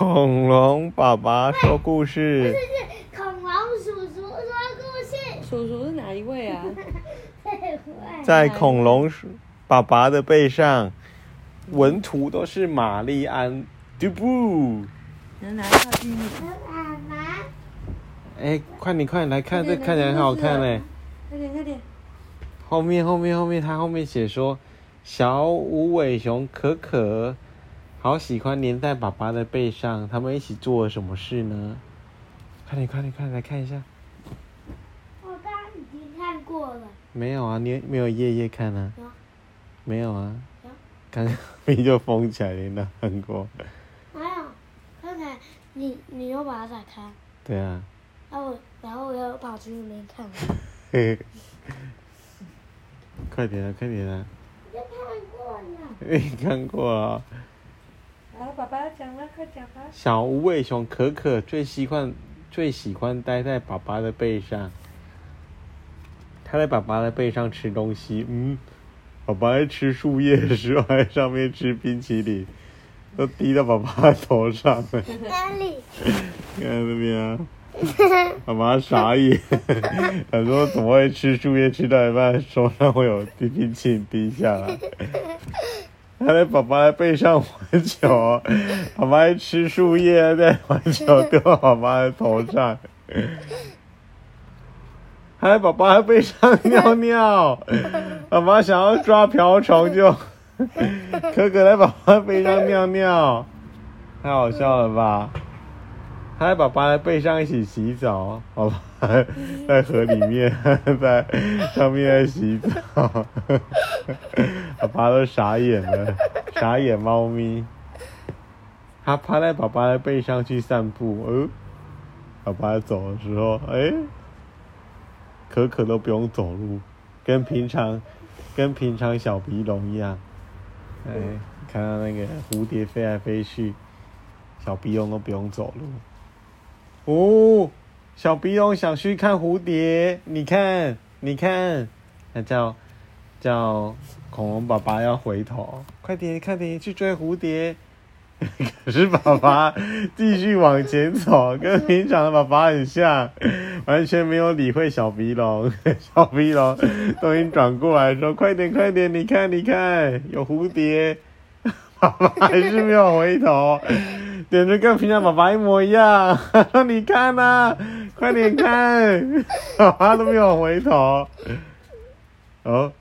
恐龙爸爸说故事，是恐龙叔叔说故事。叔叔是哪一位啊？在恐龙爸爸的背上，文图都是玛丽安·杜布。能拿靠近你。妈妈，哎，快点快点来看，这看起来很好看嘞。快点快点！后面后面后面，他后面写说，小无尾熊可可好喜欢黏在爸爸的背上，他们一起做了什么事呢？快点快点快点来看一下。我刚刚已经看过了。没有啊，你没有夜夜看啊有？没有啊有？刚刚你就封起来，你哪看过？还有，刚才你你又把它打开，对啊，然后我然后我又跑去那边看。快点啊，快点啊！我就看过了。你看过啊？小无尾熊可可最喜欢最喜欢待在爸爸的背上，他在爸爸的背上吃东西。嗯，爸爸在吃树叶的时候，还在上面吃冰淇淋，都滴到爸爸的头上了。哪里？看这边啊，爸爸傻眼，他说怎么会吃树叶吃到一半，手上会有滴冰淇淋滴下来？他在宝宝的背上玩球，宝宝在吃树叶，在玩球丢到爸爸的头上。还在宝宝的背上尿尿，宝宝想要抓瓢虫就，可可在宝宝背上尿尿，太好笑了吧？他在爸爸的背上一起洗澡，好吧在河里面，在上面在洗澡，爸爸都傻眼了，傻眼猫咪。他趴在爸爸的背上去散步，哦，爸爸走的时候，哎、可可都不用走路，跟平常跟平常小鼻龙一样，哎、看到那个蝴蝶飞来飞去，小鼻龙都不用走路。哦，小鼻龙想去看蝴蝶，你看，你看，那叫叫恐龙爸爸要回头，快点，快点去追蝴蝶。可是爸爸继续往前走，跟平常的爸爸很像，完全没有理会小鼻龙。小鼻龙都已经转过来说：“快点，快点，你看，你看，有蝴蝶。”爸爸还是没有回头，简直跟平常爸爸一模一样。：“ 你看呐、快点看！” 爸爸都没有回头。哦，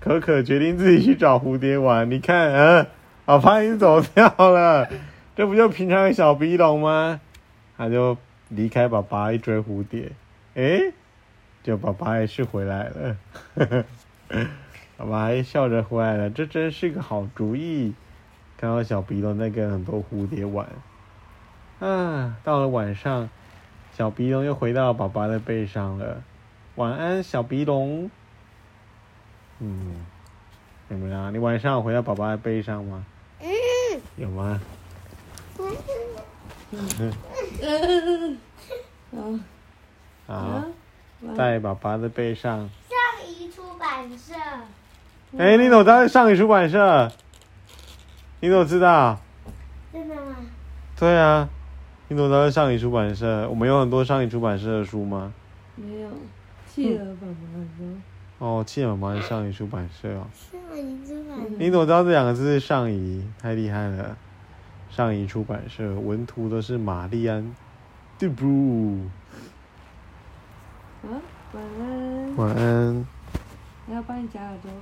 可可决定自己去找蝴蝶玩。你看，嗯、爸爸已经走掉了，这不就平常的小鼻龙吗？他就离开爸爸，一追蝴蝶。诶，就爸爸还是回来了，爸爸还笑着回来了，这真是个好主意。看到小鼻龙在跟很多蝴蝶玩，啊，到了晚上，小鼻龙又回到爸爸的背上了。晚安，小鼻龙。嗯，有没有啊？你晚上有回到爸爸的背上吗？嗯。有吗？嗯，好，啊，在爸爸的背上。上移出版社。哎、你怎么知道是上语出版社？你怎么知道？真的吗？对啊，你怎么知道是上语出版社？我们有很多上语出版社的书吗？没有，企鹅爸爸说，哦，气妈妈是上语出版社哦。上移出版社。你怎么知道这两个字是上仪？太厉害了！上仪出版社文图都是玛丽安·杜布。啊，晚安，晚安。我要帮你夹耳朵。